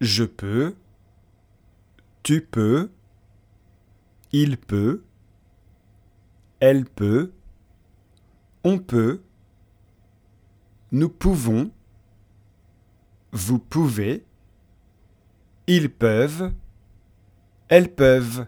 Je peux. Tu peux. Il peut. Elle peut. On peut. Nous pouvons. Vous pouvez. Ils peuvent. Elles peuvent.